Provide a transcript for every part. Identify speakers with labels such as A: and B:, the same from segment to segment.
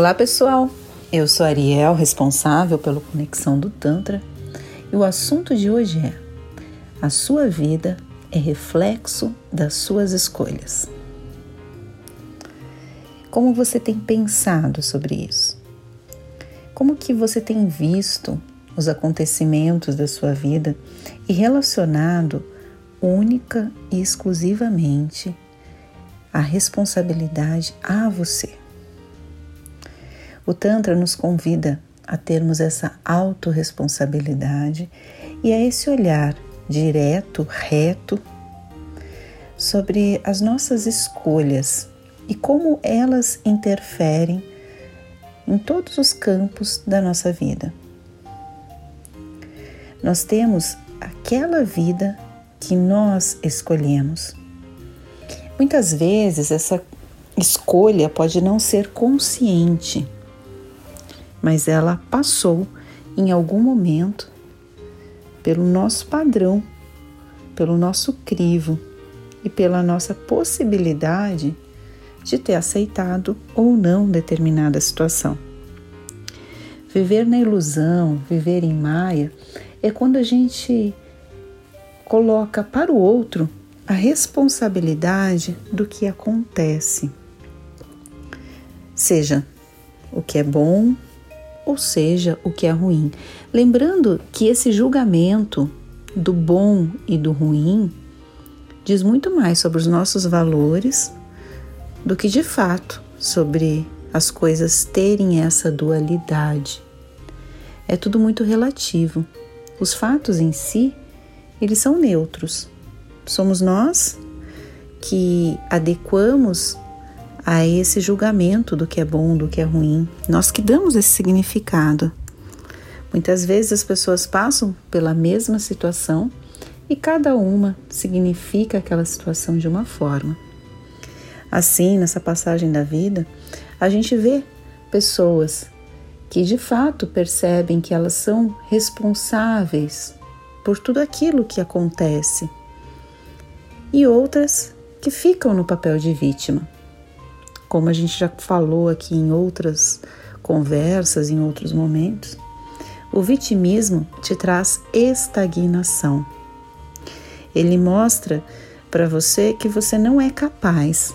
A: Olá pessoal, eu sou Ariel, responsável pela conexão do Tantra, e o assunto de hoje é: a sua vida é reflexo das suas escolhas. Como você tem pensado sobre isso? Como que você tem visto os acontecimentos da sua vida e relacionado única e exclusivamente a responsabilidade a você? O Tantra nos convida a termos essa autorresponsabilidade e a esse olhar direto, reto sobre as nossas escolhas e como elas interferem em todos os campos da nossa vida. Nós temos aquela vida que nós escolhemos. Muitas vezes essa escolha pode não ser consciente mas ela passou em algum momento pelo nosso padrão, pelo nosso crivo e pela nossa possibilidade de ter aceitado ou não determinada situação. Viver na ilusão, viver em maia, é quando a gente coloca para o outro a responsabilidade do que acontece. Seja o que é bom ou seja, o que é ruim. Lembrando que esse julgamento do bom e do ruim diz muito mais sobre os nossos valores do que de fato sobre as coisas terem essa dualidade. É tudo muito relativo. Os fatos em si, eles são neutros. Somos nós que adequamos a esse julgamento do que é bom, do que é ruim. Nós que damos esse significado. Muitas vezes as pessoas passam pela mesma situação e cada uma significa aquela situação de uma forma. Assim, nessa passagem da vida, a gente vê pessoas que de fato percebem que elas são responsáveis por tudo aquilo que acontece e outras que ficam no papel de vítima como a gente já falou aqui em outras conversas, em outros momentos, o vitimismo te traz estagnação. Ele mostra para você que você não é capaz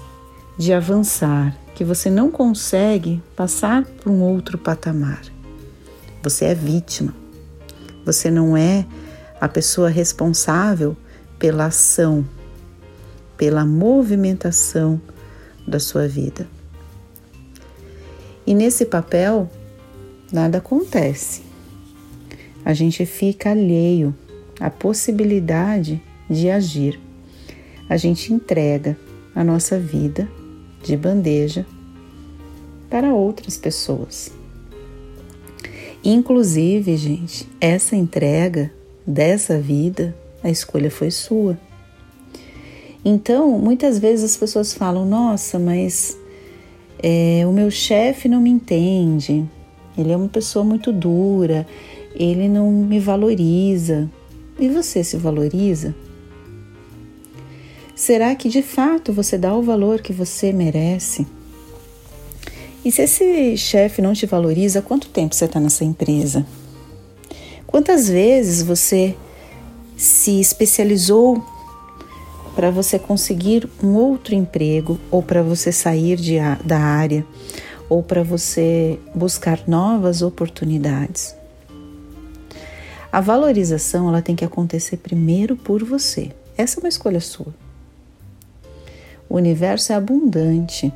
A: de avançar, que você não consegue passar para um outro patamar. Você é vítima. Você não é a pessoa responsável pela ação, pela movimentação da sua vida. E nesse papel, nada acontece. A gente fica alheio à possibilidade de agir. A gente entrega a nossa vida de bandeja para outras pessoas. Inclusive, gente, essa entrega dessa vida, a escolha foi sua. Então, muitas vezes as pessoas falam: nossa, mas é, o meu chefe não me entende, ele é uma pessoa muito dura, ele não me valoriza. E você se valoriza? Será que de fato você dá o valor que você merece? E se esse chefe não te valoriza, quanto tempo você está nessa empresa? Quantas vezes você se especializou para você conseguir um outro emprego ou para você sair de, da área ou para você buscar novas oportunidades. A valorização ela tem que acontecer primeiro por você. Essa é uma escolha sua. O universo é abundante.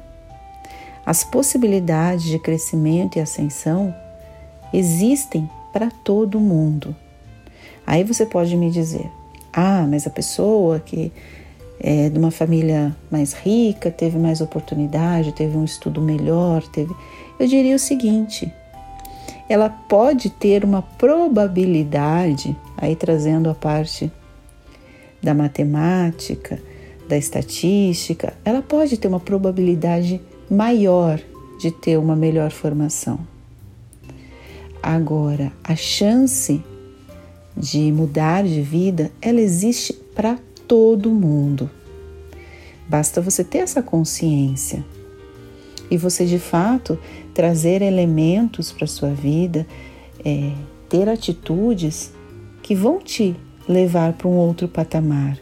A: As possibilidades de crescimento e ascensão existem para todo mundo. Aí você pode me dizer: ah, mas a pessoa que é, de uma família mais rica, teve mais oportunidade, teve um estudo melhor, teve. Eu diria o seguinte: ela pode ter uma probabilidade, aí trazendo a parte da matemática, da estatística, ela pode ter uma probabilidade maior de ter uma melhor formação. Agora, a chance de mudar de vida, ela existe para todo mundo. Basta você ter essa consciência. e você de fato trazer elementos para sua vida, é, ter atitudes que vão te levar para um outro patamar.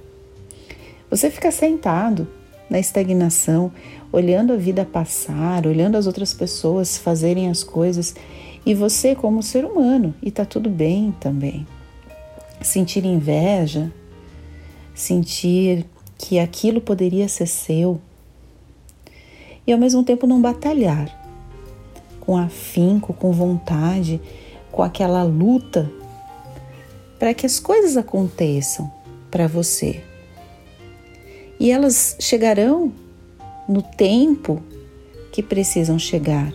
A: Você fica sentado na estagnação, olhando a vida passar, olhando as outras pessoas fazerem as coisas e você como ser humano, e tá tudo bem também. Sentir inveja, sentir que aquilo poderia ser seu e ao mesmo tempo não batalhar com afinco, com vontade, com aquela luta para que as coisas aconteçam para você. E elas chegarão no tempo que precisam chegar.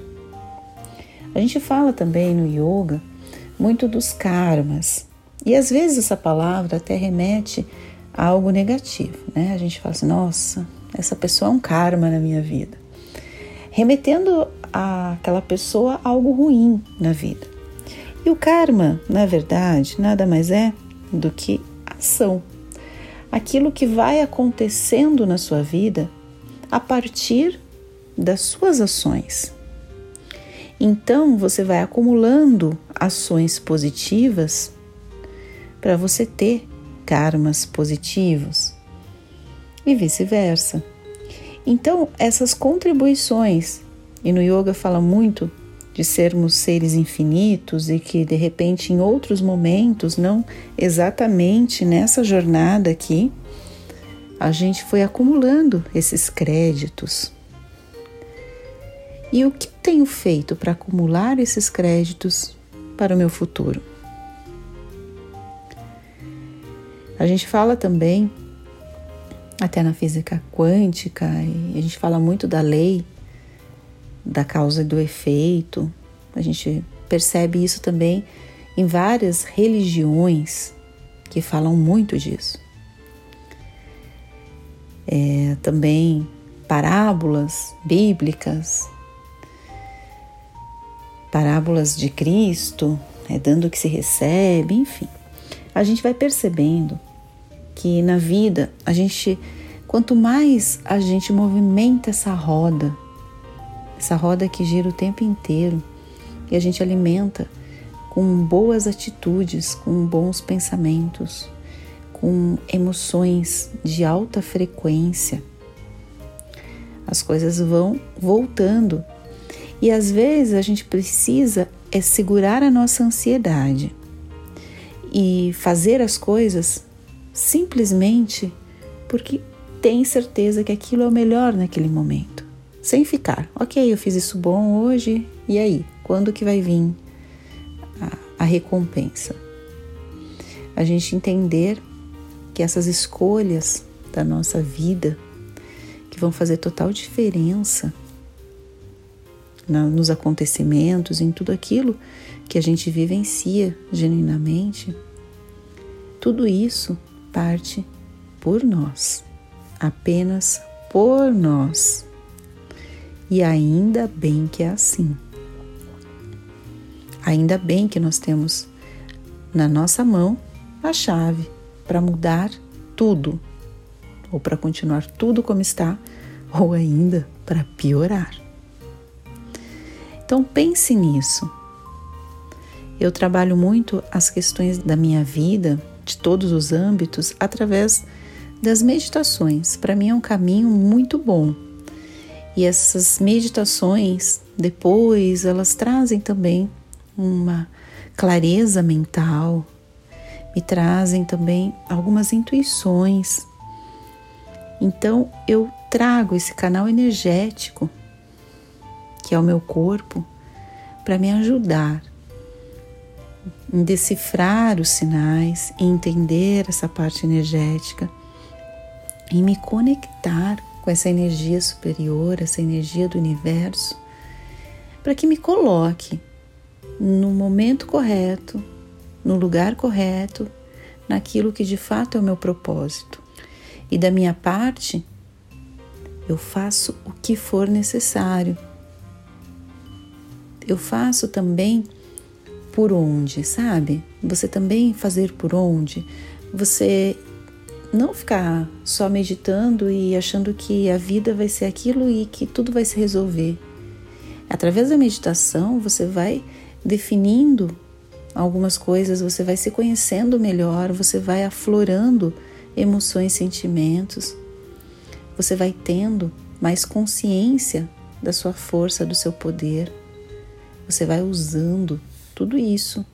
A: A gente fala também no yoga muito dos karmas. E às vezes essa palavra até remete algo negativo, né? A gente fala assim: nossa, essa pessoa é um karma na minha vida. Remetendo aquela pessoa algo ruim na vida. E o karma, na verdade, nada mais é do que ação. Aquilo que vai acontecendo na sua vida a partir das suas ações. Então você vai acumulando ações positivas para você ter karmas positivos e vice-versa. Então, essas contribuições, e no yoga fala muito de sermos seres infinitos e que de repente em outros momentos, não exatamente nessa jornada aqui, a gente foi acumulando esses créditos e o que tenho feito para acumular esses créditos para o meu futuro? A gente fala também, até na física quântica, a gente fala muito da lei da causa e do efeito. A gente percebe isso também em várias religiões que falam muito disso. É, também parábolas bíblicas parábolas de Cristo, é, dando o que se recebe, enfim. A gente vai percebendo que na vida a gente, quanto mais a gente movimenta essa roda, essa roda que gira o tempo inteiro, e a gente alimenta com boas atitudes, com bons pensamentos, com emoções de alta frequência, as coisas vão voltando. E às vezes a gente precisa é segurar a nossa ansiedade e fazer as coisas simplesmente porque tem certeza que aquilo é o melhor naquele momento, sem ficar, ok, eu fiz isso bom hoje, e aí? Quando que vai vir a, a recompensa? A gente entender que essas escolhas da nossa vida que vão fazer total diferença na, nos acontecimentos, em tudo aquilo que a gente vivencia genuinamente, tudo isso parte por nós, apenas por nós. E ainda bem que é assim. Ainda bem que nós temos na nossa mão a chave para mudar tudo, ou para continuar tudo como está, ou ainda para piorar. Então pense nisso. Eu trabalho muito as questões da minha vida, de todos os âmbitos, através das meditações. Para mim é um caminho muito bom. E essas meditações, depois, elas trazem também uma clareza mental, me trazem também algumas intuições. Então eu trago esse canal energético que é o meu corpo, para me ajudar em decifrar os sinais, em entender essa parte energética, em me conectar com essa energia superior, essa energia do universo, para que me coloque no momento correto, no lugar correto, naquilo que de fato é o meu propósito. E da minha parte, eu faço o que for necessário eu faço também por onde, sabe? Você também fazer por onde. Você não ficar só meditando e achando que a vida vai ser aquilo e que tudo vai se resolver. Através da meditação, você vai definindo algumas coisas, você vai se conhecendo melhor, você vai aflorando emoções, sentimentos, você vai tendo mais consciência da sua força, do seu poder. Você vai usando tudo isso,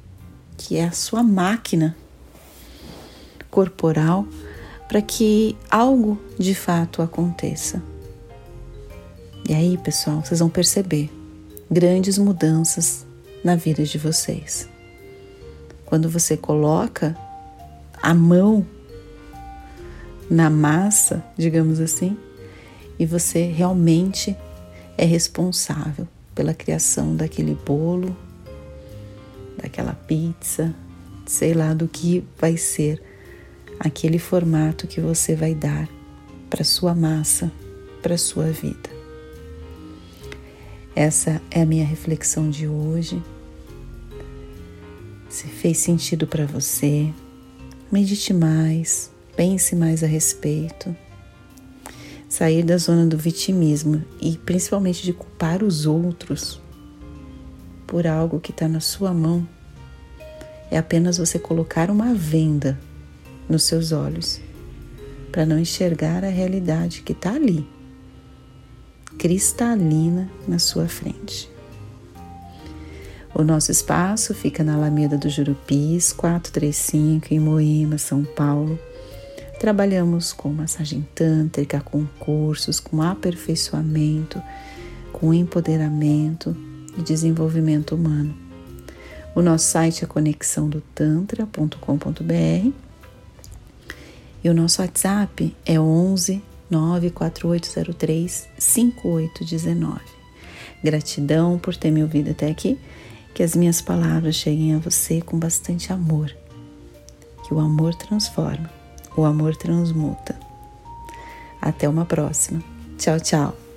A: que é a sua máquina corporal, para que algo de fato aconteça. E aí, pessoal, vocês vão perceber grandes mudanças na vida de vocês. Quando você coloca a mão na massa, digamos assim, e você realmente é responsável pela criação daquele bolo, daquela pizza, sei lá do que vai ser aquele formato que você vai dar para sua massa, para sua vida. Essa é a minha reflexão de hoje. Se fez sentido para você, medite mais, pense mais a respeito. Sair da zona do vitimismo e principalmente de culpar os outros por algo que está na sua mão é apenas você colocar uma venda nos seus olhos para não enxergar a realidade que está ali, cristalina na sua frente. O nosso espaço fica na Alameda do Jurupis, 435, em Moema, São Paulo. Trabalhamos com massagem tântrica, com cursos, com aperfeiçoamento, com empoderamento e desenvolvimento humano. O nosso site é conexãodotantra.com.br e o nosso WhatsApp é 11 94803 5819. Gratidão por ter me ouvido até aqui que as minhas palavras cheguem a você com bastante amor. Que o amor transforma, o amor transmuta. Até uma próxima. Tchau, tchau.